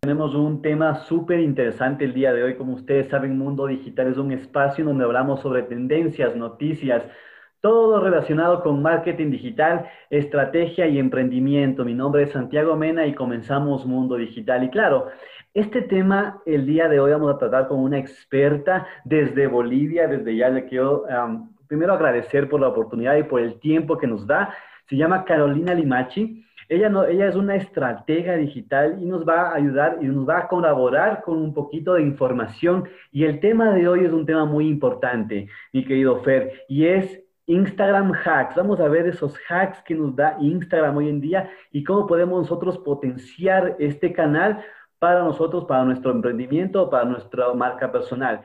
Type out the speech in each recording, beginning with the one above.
Tenemos un tema súper interesante el día de hoy. Como ustedes saben, Mundo Digital es un espacio donde hablamos sobre tendencias, noticias, todo relacionado con marketing digital, estrategia y emprendimiento. Mi nombre es Santiago Mena y comenzamos Mundo Digital. Y claro, este tema el día de hoy vamos a tratar con una experta desde Bolivia. Desde ya le quiero primero agradecer por la oportunidad y por el tiempo que nos da. Se llama Carolina Limachi. Ella, ella es una estratega digital y nos va a ayudar y nos va a colaborar con un poquito de información. Y el tema de hoy es un tema muy importante, mi querido Fer, y es Instagram hacks. Vamos a ver esos hacks que nos da Instagram hoy en día y cómo podemos nosotros potenciar este canal para nosotros, para nuestro emprendimiento, para nuestra marca personal.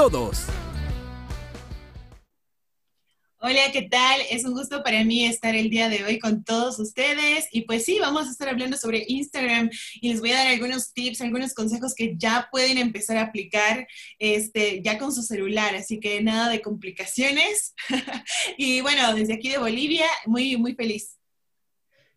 todos. Hola, ¿qué tal? Es un gusto para mí estar el día de hoy con todos ustedes. Y pues sí, vamos a estar hablando sobre Instagram y les voy a dar algunos tips, algunos consejos que ya pueden empezar a aplicar este, ya con su celular. Así que nada de complicaciones. y bueno, desde aquí de Bolivia, muy, muy feliz.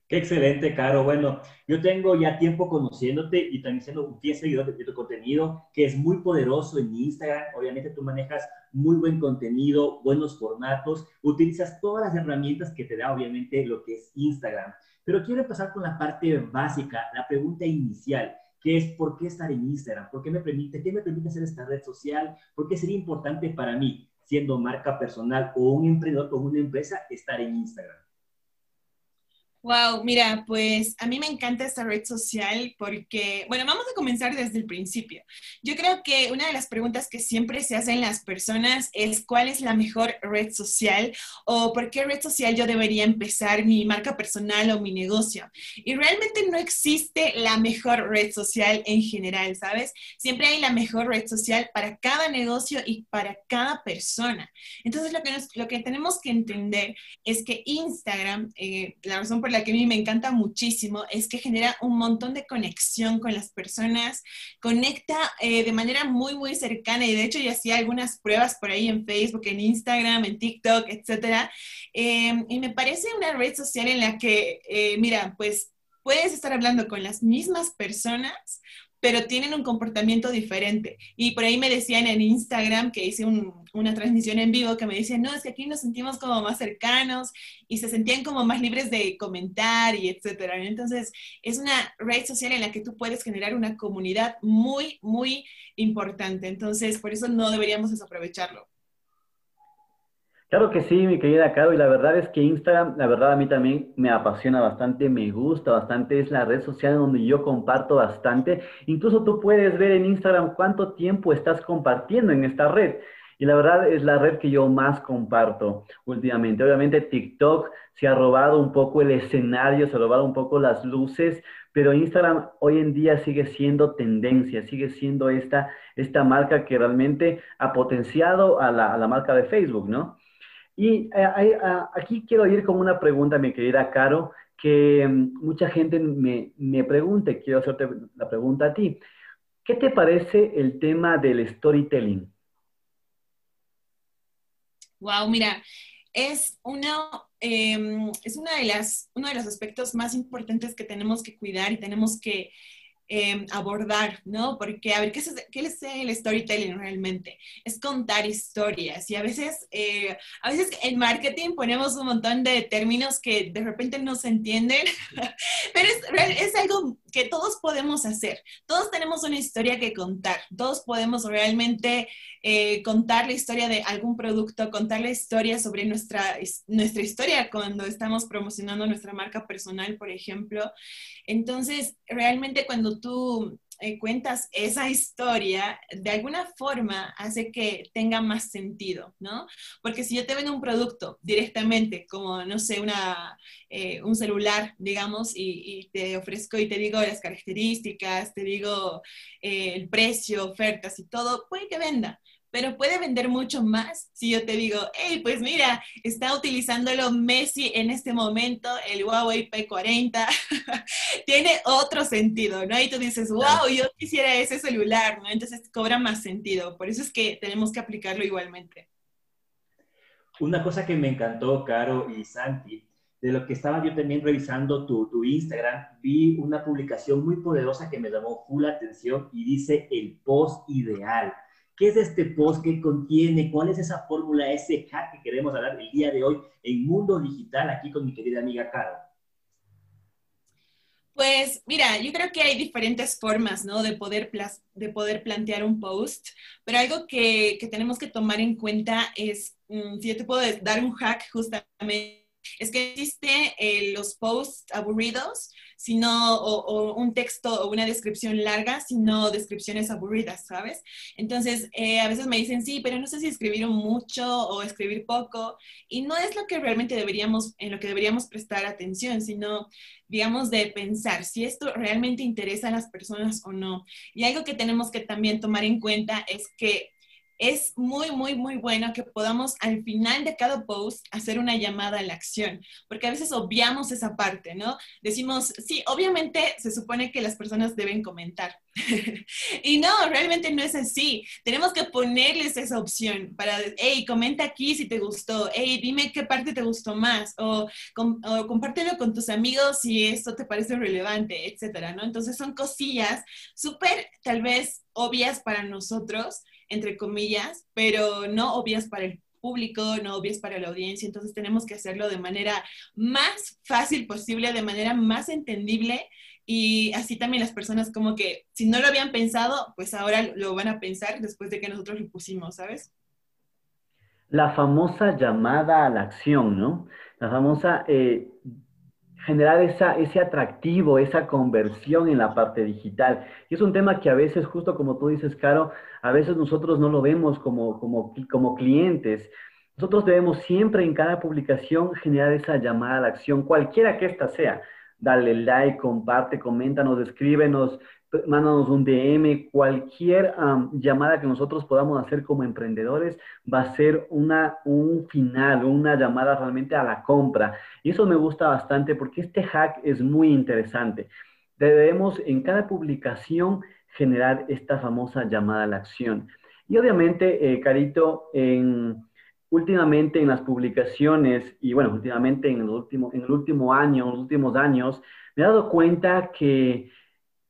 Qué excelente, Caro. Bueno, yo tengo ya tiempo conociéndote y también siendo un fiel seguidor de, tu contenido, que es muy poderoso en Instagram. Obviamente tú manejas muy buen contenido, buenos formatos, utilizas todas las herramientas que te da obviamente lo que es Instagram. Pero quiero empezar con la parte básica, la pregunta inicial, que es ¿por qué estar en Instagram? ¿Por qué me permite, qué me permite hacer esta red social? ¿Por qué sería importante para mí, siendo marca personal o un emprendedor con una empresa, estar en Instagram? Wow, mira, pues a mí me encanta esta red social porque, bueno, vamos a comenzar desde el principio. Yo creo que una de las preguntas que siempre se hacen las personas es cuál es la mejor red social o por qué red social yo debería empezar mi marca personal o mi negocio. Y realmente no existe la mejor red social en general, ¿sabes? Siempre hay la mejor red social para cada negocio y para cada persona. Entonces, lo que, lo que tenemos que entender es que Instagram, eh, la razón por la que a mí me encanta muchísimo es que genera un montón de conexión con las personas, conecta eh, de manera muy, muy cercana y de hecho ya hacía algunas pruebas por ahí en Facebook, en Instagram, en TikTok, etc. Em, y me parece una red social en la que, eh, mira, pues puedes estar hablando con las mismas personas pero tienen un comportamiento diferente. Y por ahí me decían en Instagram que hice una transmisión en vivo que me decían, no, es que aquí nos sentimos como más cercanos y se sentían como más libres de comentar y etcétera. Entonces, es una red social en la que tú puedes generar una comunidad muy, muy importante. Entonces, por eso no deberíamos desaprovecharlo. Claro que sí, mi querida Caro, y la verdad es que Instagram, la verdad a mí también me apasiona bastante, me gusta bastante, es la red social donde yo comparto bastante. Incluso tú puedes ver en Instagram cuánto tiempo estás compartiendo en esta red. Y la verdad es la red que yo más comparto últimamente. Obviamente TikTok se ha robado un poco el escenario, se ha robado un poco las luces, pero Instagram hoy en día sigue siendo tendencia, sigue siendo esta, esta marca que realmente ha potenciado a la, a la marca de Facebook, ¿no? Y eh, aquí quiero ir con una pregunta, mi querida Caro, que mm, mucha gente me, me pregunta, quiero hacerte la pregunta a ti. ¿Qué te parece el tema del storytelling? Wow, mira, es una, em, es una de las, uno de los aspectos más importantes que tenemos que cuidar y tenemos que Em, abordar, ¿no? Porque, a ver, ¿qué es, ¿qué es, el storytelling realmente? Es contar historias y a veces, eh, a veces en marketing ponemos un montón de términos que de repente no se entienden, pero es, es algo que todos podemos hacer. Todos tenemos una historia que contar, todos podemos realmente eh, contar la historia de algún producto, contar la historia sobre nuestra, nuestra historia cuando estamos promocionando nuestra marca personal, por ejemplo. Entonces, realmente cuando tú eh, cuentas esa historia, de alguna forma hace que tenga más sentido, ¿no? Porque si yo te vendo un producto directamente, como, no sé, una, eh, un celular, digamos, y, te ofrezco y te digo las características, te digo eh, el precio, ofertas y todo, puede que venda pero puede vender mucho más si yo te digo, hey, pues mira, está utilizándolo Messi en este momento, el Huawei P40, tiene otro sentido, ¿no? Y tú dices, wow, yo quisiera ese celular, ¿no? Entonces cobra más sentido, por eso es que tenemos que aplicarlo igualmente. Una cosa que me encantó, Caro y Santi, de lo que estaba yo también revisando tu, tu Instagram, vi una publicación muy poderosa que me llamó full atención y dice el post ideal. ¿Qué es este post? ¿Qué contiene? ¿Cuál es esa fórmula, ese hack que queremos hablar el día de hoy en Mundo Digital aquí con mi querida amiga Caro? Pues mira, yo creo que hay diferentes formas, ¿no? De poder, de poder plantear un post, pero algo que, que tenemos que tomar en cuenta es, mm, si yo te puedo dar un hack justamente es que existe eh, los posts aburridos, sino, o, un texto o una descripción larga, sino descripciones aburridas, ¿sabes? Entonces, eh, a veces me dicen, sí, pero no sé si escribir mucho o escribir poco, y no es lo que realmente deberíamos, en lo que deberíamos prestar atención, sino, digamos, de pensar si esto realmente interesa a las personas o no. Y algo que tenemos que también tomar en cuenta es que es muy, muy, muy bueno que podamos al final de cada post hacer una llamada a la acción, porque a veces obviamos esa parte, ¿no? Decimos, sí, obviamente se supone que las personas deben comentar. y no, realmente no es así. Tenemos que ponerles esa opción para, hey, comenta aquí si te gustó, hey, dime qué parte te gustó más, o, o compártelo con tus amigos si esto te parece relevante, etcétera, ¿no? Entonces son cosillas súper, tal vez, obvias para nosotros, entre comillas, pero no obvias para el público, no obvias para la audiencia, entonces tenemos que hacerlo de manera más fácil posible, de manera más entendible y así también las personas como que si no lo habían pensado, pues ahora lo van a pensar después de que nosotros lo pusimos, ¿sabes? La famosa llamada a la acción, ¿no? La famosa eh, generar esa, ese atractivo, esa conversión en la parte digital. Y es un tema que a veces, justo como tú dices, Caro, a veces nosotros no lo vemos como, como, como clientes. Nosotros debemos siempre en cada publicación generar esa llamada a la acción, cualquiera que ésta sea. Dale like, comparte, coméntanos, escríbenos, mándanos un DM, cualquier llamada que nosotros podamos hacer como emprendedores va a ser una, un final, una llamada realmente a la compra. Y eso me gusta bastante porque este hack es muy interesante. Debemos en cada publicación generar esta famosa llamada a la acción. Y obviamente, eh, Carito, en, últimamente en las publicaciones, y bueno, últimamente en el último, en el último año, en los últimos años, me he dado cuenta que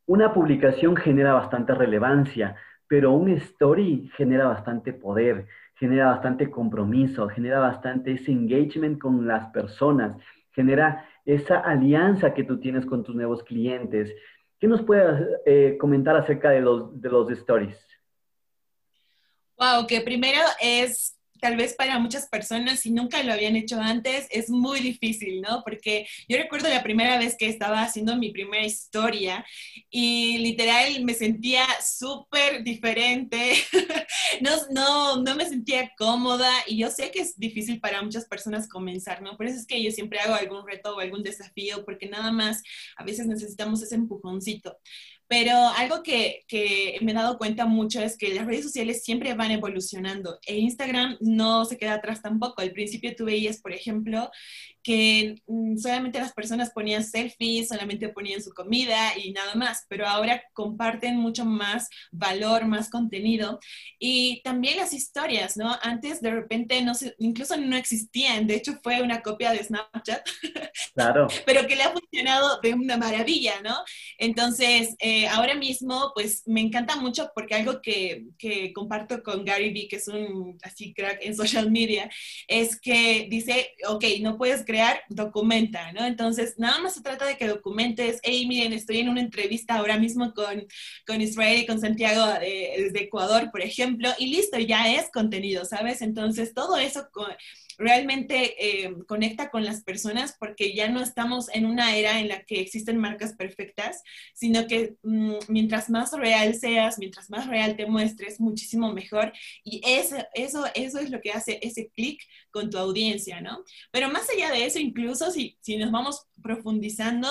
una publicación genera bastante relevancia, pero un story genera bastante poder, genera bastante compromiso, genera bastante ese engagement con las personas, genera esa alianza que tú tienes con tus nuevos clientes. ¿Qué nos puedes eh, comentar acerca de los, de los stories? Wow, que primero es tal vez para muchas personas, si nunca lo habían hecho antes, es muy difícil, ¿no? Porque yo recuerdo la primera vez que estaba haciendo mi primera historia y literal me sentía súper diferente, no, no, no me sentía cómoda y yo sé que es difícil para muchas personas comenzar, ¿no? Por eso es que yo siempre hago algún reto o algún desafío, porque nada más a veces necesitamos ese empujoncito. Pero algo que, que, me he dado cuenta mucho es que las redes sociales siempre van evolucionando e Instagram no se queda atrás tampoco. Al principio tú veías, por ejemplo, que mm, solamente las personas ponían selfies, solamente ponían su comida y nada más, pero ahora comparten mucho más valor, más contenido y también las historias, ¿no? Antes de repente no sé, incluso no existían, de hecho fue una copia de Snapchat, claro. pero que le ha funcionado de una maravilla, ¿no? Entonces, eh, ahora mismo, pues me encanta mucho porque algo que, que comparto con Gary Vee, que es un así crack en social media, es que dice, ok, no puedes crear, documenta, ¿no? Entonces, nada más se trata de que documentes, hey, miren, estoy en una entrevista ahora mismo con, con Israel y con Santiago de, desde Ecuador, por ejemplo, y listo, ya es contenido, ¿sabes? Entonces, todo eso realmente eh, conecta con las personas porque ya no estamos en una era en la que existen marcas perfectas, sino que mm, mientras más real seas, mientras más real te muestres, muchísimo mejor. Y eso, eso, eso es lo que hace ese clic con tu audiencia, ¿no? Pero más allá de eso, incluso si, si nos vamos profundizando,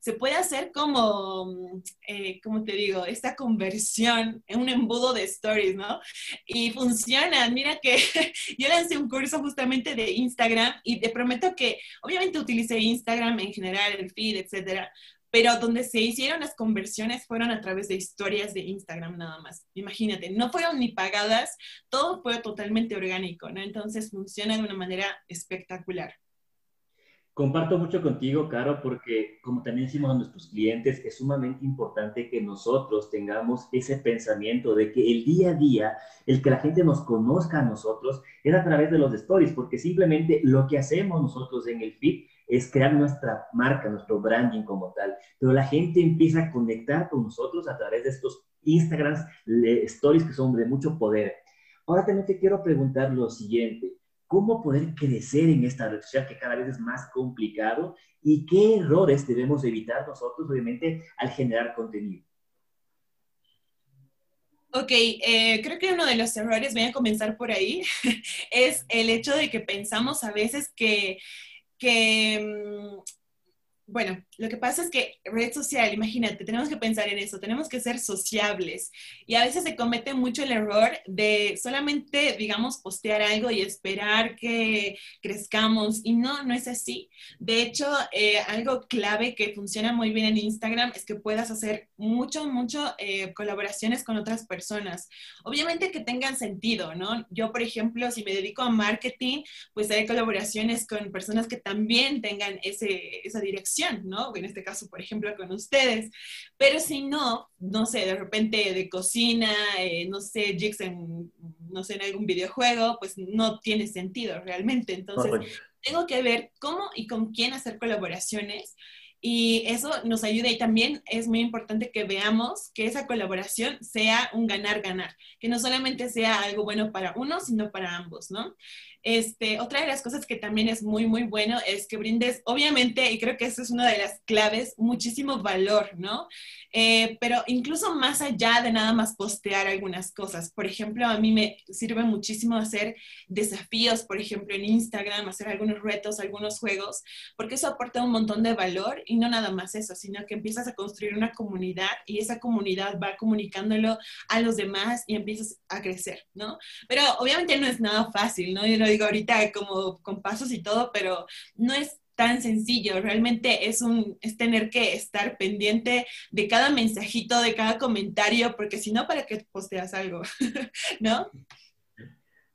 se puede hacer como, eh, como te digo, esta conversión en un embudo de stories, ¿no? Y funciona. Mira que yo lancé un curso justamente de Instagram y te prometo que obviamente utilicé Instagram en general, el feed, etcétera, pero donde se hicieron las conversiones fueron a través de historias de Instagram nada más. Imagínate, no fueron ni pagadas, todo fue totalmente orgánico, ¿no? Entonces funciona de una manera espectacular. Comparto mucho contigo, Caro, porque como también decimos a nuestros clientes, es sumamente importante que nosotros tengamos ese pensamiento de que el día a día, el que la gente nos conozca a nosotros, es a través de los stories, porque simplemente lo que hacemos nosotros en el feed es crear nuestra marca, nuestro branding como tal. Pero la gente empieza a conectar con nosotros a través de estos Instagrams, stories que son de mucho poder. Ahora también te quiero preguntar lo siguiente cómo poder crecer en esta red social que cada vez es más complicado y qué errores debemos evitar nosotros, obviamente, al generar contenido. Ok, eh, creo que uno de los errores, voy a comenzar por ahí, es el hecho de que pensamos a veces que, que mm, bueno, lo que pasa es que red social, imagínate, tenemos que pensar en eso, tenemos que ser sociables y a veces se comete mucho el error de solamente, digamos, postear algo y esperar que crezcamos y no, no es así. De hecho, eh, algo clave que funciona muy bien en Instagram es que puedas hacer mucho, mucho eh, colaboraciones con otras personas. Obviamente que tengan sentido, ¿no? Yo, por ejemplo, si me dedico a marketing, pues hay colaboraciones con personas que también tengan ese, esa dirección ¿no? En este caso, por ejemplo, con ustedes. Pero si no, no sé, de repente de cocina, eh, no sé, jigs en, no sé, en algún videojuego, pues no tiene sentido realmente. Entonces, tengo que ver cómo y con quién hacer colaboraciones. Y eso nos ayuda y también es muy importante que veamos que esa colaboración sea un ganar-ganar, que no solamente sea algo bueno para uno, sino para ambos, ¿no? Este, otra de las cosas que también es muy, muy bueno es que brindes, obviamente, y creo que eso es una de las claves, muchísimo valor, ¿no? Eh, pero incluso más allá de nada más postear algunas cosas. Por ejemplo, a mí me sirve muchísimo hacer desafíos, por ejemplo, en Instagram, hacer algunos retos, algunos juegos, porque eso aporta un montón de valor y no nada más eso, sino que empiezas a construir una comunidad y esa comunidad va comunicándolo a los demás y empiezas a crecer, ¿no? Pero obviamente no es nada fácil, ¿no? Yo digo ahorita como con pasos y todo, pero no es tan sencillo, realmente es un es tener que estar pendiente de cada mensajito, de cada comentario, porque si no, ¿para qué posteas algo? ¿No?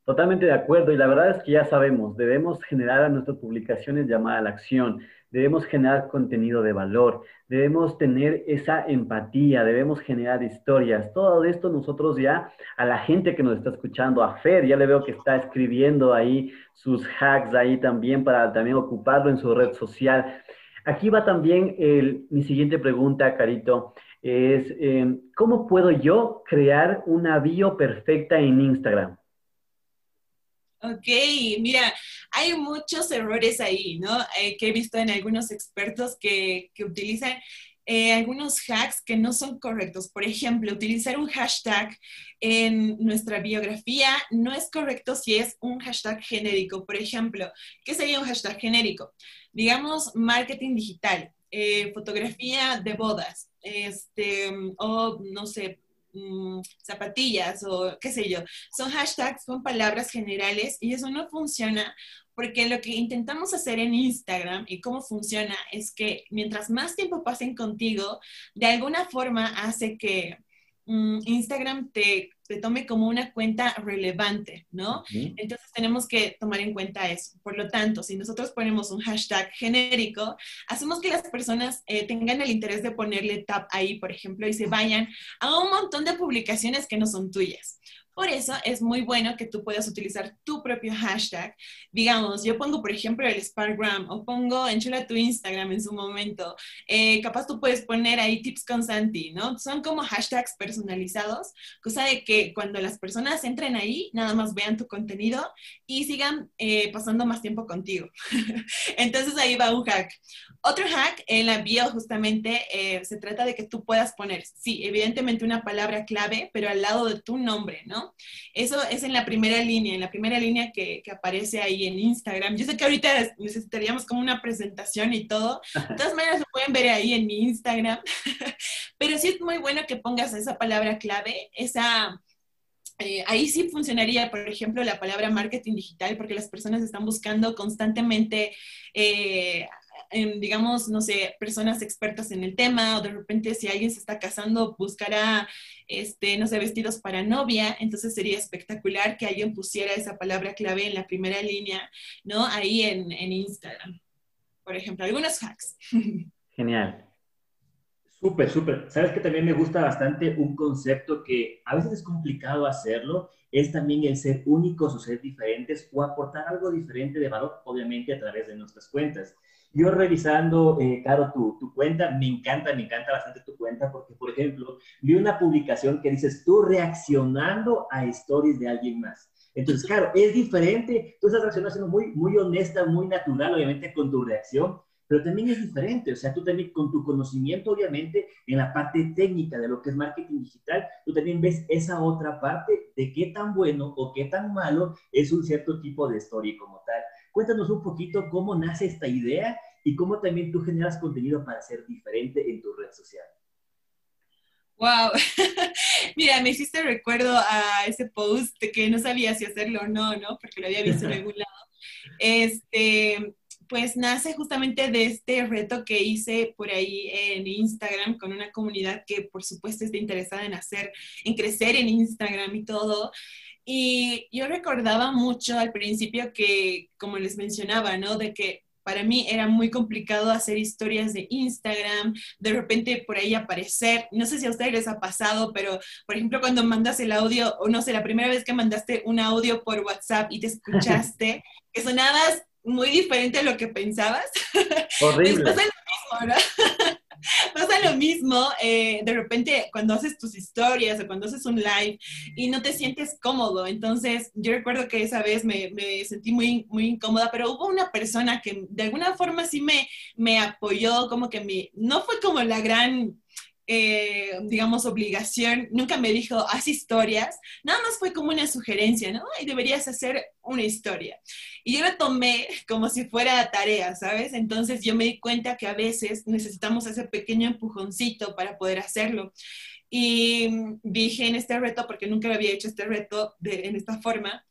Totalmente de acuerdo, y la verdad es que ya sabemos, debemos generar a nuestras publicaciones llamada a la acción, debemos generar contenido de valor, debemos tener esa empatía, debemos generar historias. Todo esto nosotros ya, a la gente que nos está escuchando, a Fer, ya le veo que está escribiendo ahí sus hacks ahí también para también ocuparlo en su red social. Aquí va también mi siguiente pregunta, Carito, es, eh, ¿cómo puedo yo crear una bio perfecta en Instagram? Ok, mira, hay muchos errores ahí, ¿no? Eh, que he visto en algunos expertos que, utilizan eh, algunos hacks que no son correctos. Por ejemplo, utilizar un hashtag en nuestra biografía no es correcto si es un hashtag genérico. Por ejemplo, ¿qué sería un hashtag genérico? Digamos, marketing digital, eh, fotografía de bodas, este, o no sé, Mm, zapatillas o qué sé yo. Son hashtags, son palabras generales y eso no funciona porque lo que intentamos hacer en Instagram y cómo funciona es que mientras más tiempo pasen contigo, de alguna forma hace que mm, Instagram te tome como una cuenta relevante, ¿no? Entonces tenemos que tomar en cuenta eso. Por lo tanto, si nosotros ponemos un hashtag genérico, hacemos que las personas eh, tengan el interés de ponerle tap ahí, por ejemplo, y se vayan a un montón de publicaciones que no son tuyas. Por eso es muy bueno que tú puedas utilizar tu propio hashtag. Digamos, yo pongo, por ejemplo, el Sparkgram o pongo enchula tu Instagram en su momento. Eh, capaz tú puedes poner ahí tips con Santi, ¿no? Son como hashtags personalizados, cosa de que cuando las personas entren ahí, nada más vean tu contenido y sigan eh, pasando más tiempo contigo. Entonces ahí va un hack. Otro hack en la bio justamente eh, se trata de que tú puedas poner, sí, evidentemente una palabra clave, pero al lado de tu nombre, ¿no? Eso es en la primera línea, en la primera línea que, aparece ahí en Instagram. Yo sé que ahorita necesitaríamos como una presentación y todo. De todas maneras lo pueden ver ahí en mi Instagram. pero sí es muy bueno que pongas esa palabra clave, esa... Eh, ahí sí funcionaría, por ejemplo, la palabra marketing digital, porque las personas están buscando constantemente eh, digamos, no sé, personas expertas en el tema, o de repente si alguien se está casando, buscará, este, no sé, vestidos para novia, entonces sería espectacular que alguien pusiera esa palabra clave en la primera línea, ¿no? Ahí en, en Instagram, por ejemplo, algunos hacks. Genial. Súper, súper. Sabes que también me gusta bastante un concepto que a veces es complicado hacerlo, es también el ser únicos o ser diferentes o aportar algo diferente de valor, obviamente a través de nuestras cuentas. Yo revisando, eh, tu, tu, cuenta, me encanta, me encanta bastante tu cuenta porque, por ejemplo, vi una publicación que dices tú reaccionando a stories de alguien más. Entonces, claro, es diferente, tú estás reaccionando muy, muy honesta, muy natural, obviamente, con tu reacción, pero también es diferente, o sea, tú también con tu conocimiento, obviamente, en la parte técnica de lo que es marketing digital, tú también ves esa otra parte de qué tan bueno o qué tan malo es un cierto tipo de story como tal. Cuéntanos un poquito cómo nace esta idea y cómo también tú generas contenido para ser diferente en tu red social. Wow, mira, me hiciste recuerdo a ese post que no sabía si hacerlo o no, ¿no? Porque lo había visto en algún lado. Este, pues nace justamente de este reto que hice por ahí en Instagram con una comunidad que por supuesto está interesada en hacer, en crecer en Instagram y todo. Y yo recordaba mucho al principio que, como les mencionaba, ¿no? De que para mí era muy complicado hacer historias de Instagram, de repente por ahí aparecer. No sé si a ustedes les ha pasado, pero por ejemplo cuando mandas el audio, o no sé, la primera vez que mandaste un audio por WhatsApp y te escuchaste, que sonabas muy diferente a lo que pensabas. Horrible. Después es lo mismo, ¿no? pasa lo mismo eh, de repente cuando haces tus historias o cuando haces un live y no te sientes cómodo. Entonces, yo recuerdo que esa vez me, me, sentí muy, muy incómoda, pero hubo una persona que de alguna forma sí me, me apoyó, como que me, no fue como la gran eh, digamos, obligación, nunca me dijo, haz historias, nada más fue como una sugerencia, ¿no? Y deberías hacer una historia. Y yo lo tomé como si fuera tarea, ¿sabes? Entonces yo me di cuenta que a veces necesitamos ese pequeño empujoncito para poder hacerlo. Y dije en este reto, porque nunca había hecho este reto en esta forma,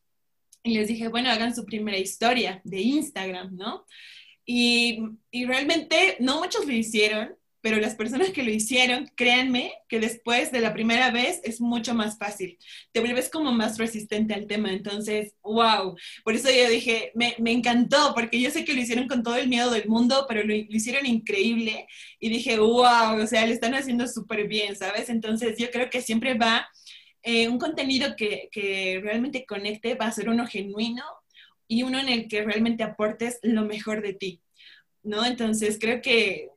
y les dije, bueno, hagan su primera historia de Instagram, ¿no? Y, y realmente no muchos lo hicieron, pero las personas que lo hicieron, créanme que después de la primera vez es mucho más fácil. Te vuelves como más resistente al tema. Entonces, wow. Por eso yo dije, me, me encantó, porque yo sé que lo hicieron con todo el miedo del mundo, pero lo, hicieron increíble. Y dije, wow, o sea, lo están haciendo súper bien, ¿sabes? Entonces, yo creo que siempre va, eh, un contenido que, que realmente conecte va a ser uno genuino y uno en el que realmente aportes lo mejor de ti. ¿No? Entonces creo que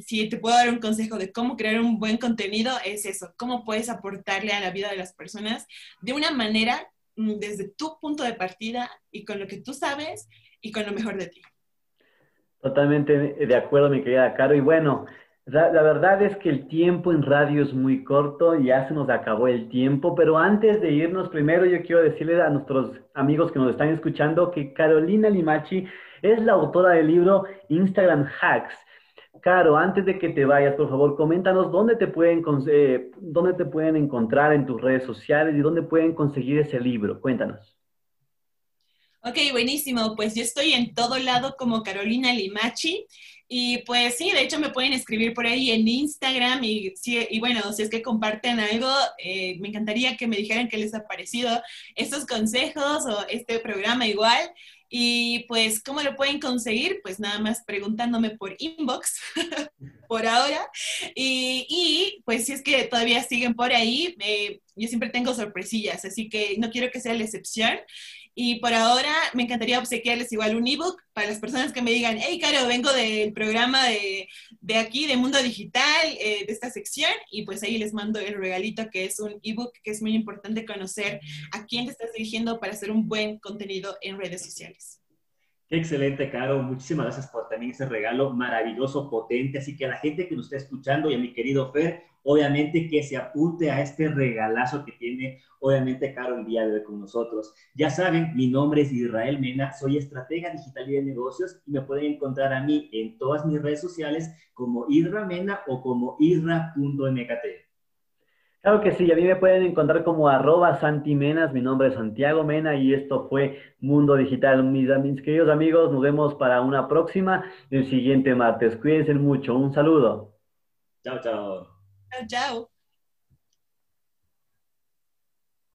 si te puedo dar un consejo de cómo crear un buen contenido, es eso, cómo puedes aportarle a la vida de las personas de una manera mm, desde tu punto de partida y con lo que tú sabes y con lo mejor de ti. Totalmente de acuerdo, mi querida Caro. Y bueno, la, la, verdad es que el tiempo en radio es muy corto, ya se nos acabó el tiempo, pero antes de irnos, primero yo quiero decirle a nuestros amigos que nos están escuchando que Carolina Limachi es la autora del libro Instagram Hacks Caro, antes de que te vayas, por favor, coméntanos dónde te pueden, eh, dónde te pueden encontrar en tus redes sociales y dónde pueden conseguir ese libro. Cuéntanos. Ok, buenísimo. Pues yo estoy en todo lado como Carolina Limachi. Y pues sí, de hecho me pueden escribir por ahí en Instagram y, y bueno, si es que comparten algo, eh, me encantaría que me dijeran qué les ha parecido estos consejos o este programa igual. Y pues, ¿cómo lo pueden conseguir? Pues nada más preguntándome por inbox, por ahora. Y, y, pues si es que todavía siguen por ahí, eh, yo siempre tengo sorpresillas, así que no quiero que sea la excepción. Y por ahora me encantaría obsequiarles igual un ebook para las personas que me digan, hey, Caro, vengo del programa de, de aquí, de Mundo Digital, eh, de esta sección, y pues ahí les mando el regalito que es un ebook que es muy importante conocer a quién te estás dirigiendo para hacer un buen contenido en redes sociales. Qué excelente, Caro. Muchísimas gracias por también ese regalo maravilloso, potente. Así que a la gente que nos está escuchando y a mi querido Fer, obviamente que se apunte a este regalazo que tiene, obviamente, Caro, el día de hoy con nosotros. Ya saben, mi nombre es Israel Mena, soy estratega digital y de negocios y me pueden encontrar a mí en todas mis redes sociales como Isra Mena o como isra.mkt. Claro que sí, a mí me pueden encontrar como arroba santimenas, mi nombre es Santiago Mena y esto fue Mundo Digital. Mis, mis queridos amigos, nos vemos para una próxima el siguiente martes. Cuídense mucho, un saludo. Chao, chao. Chao, chao.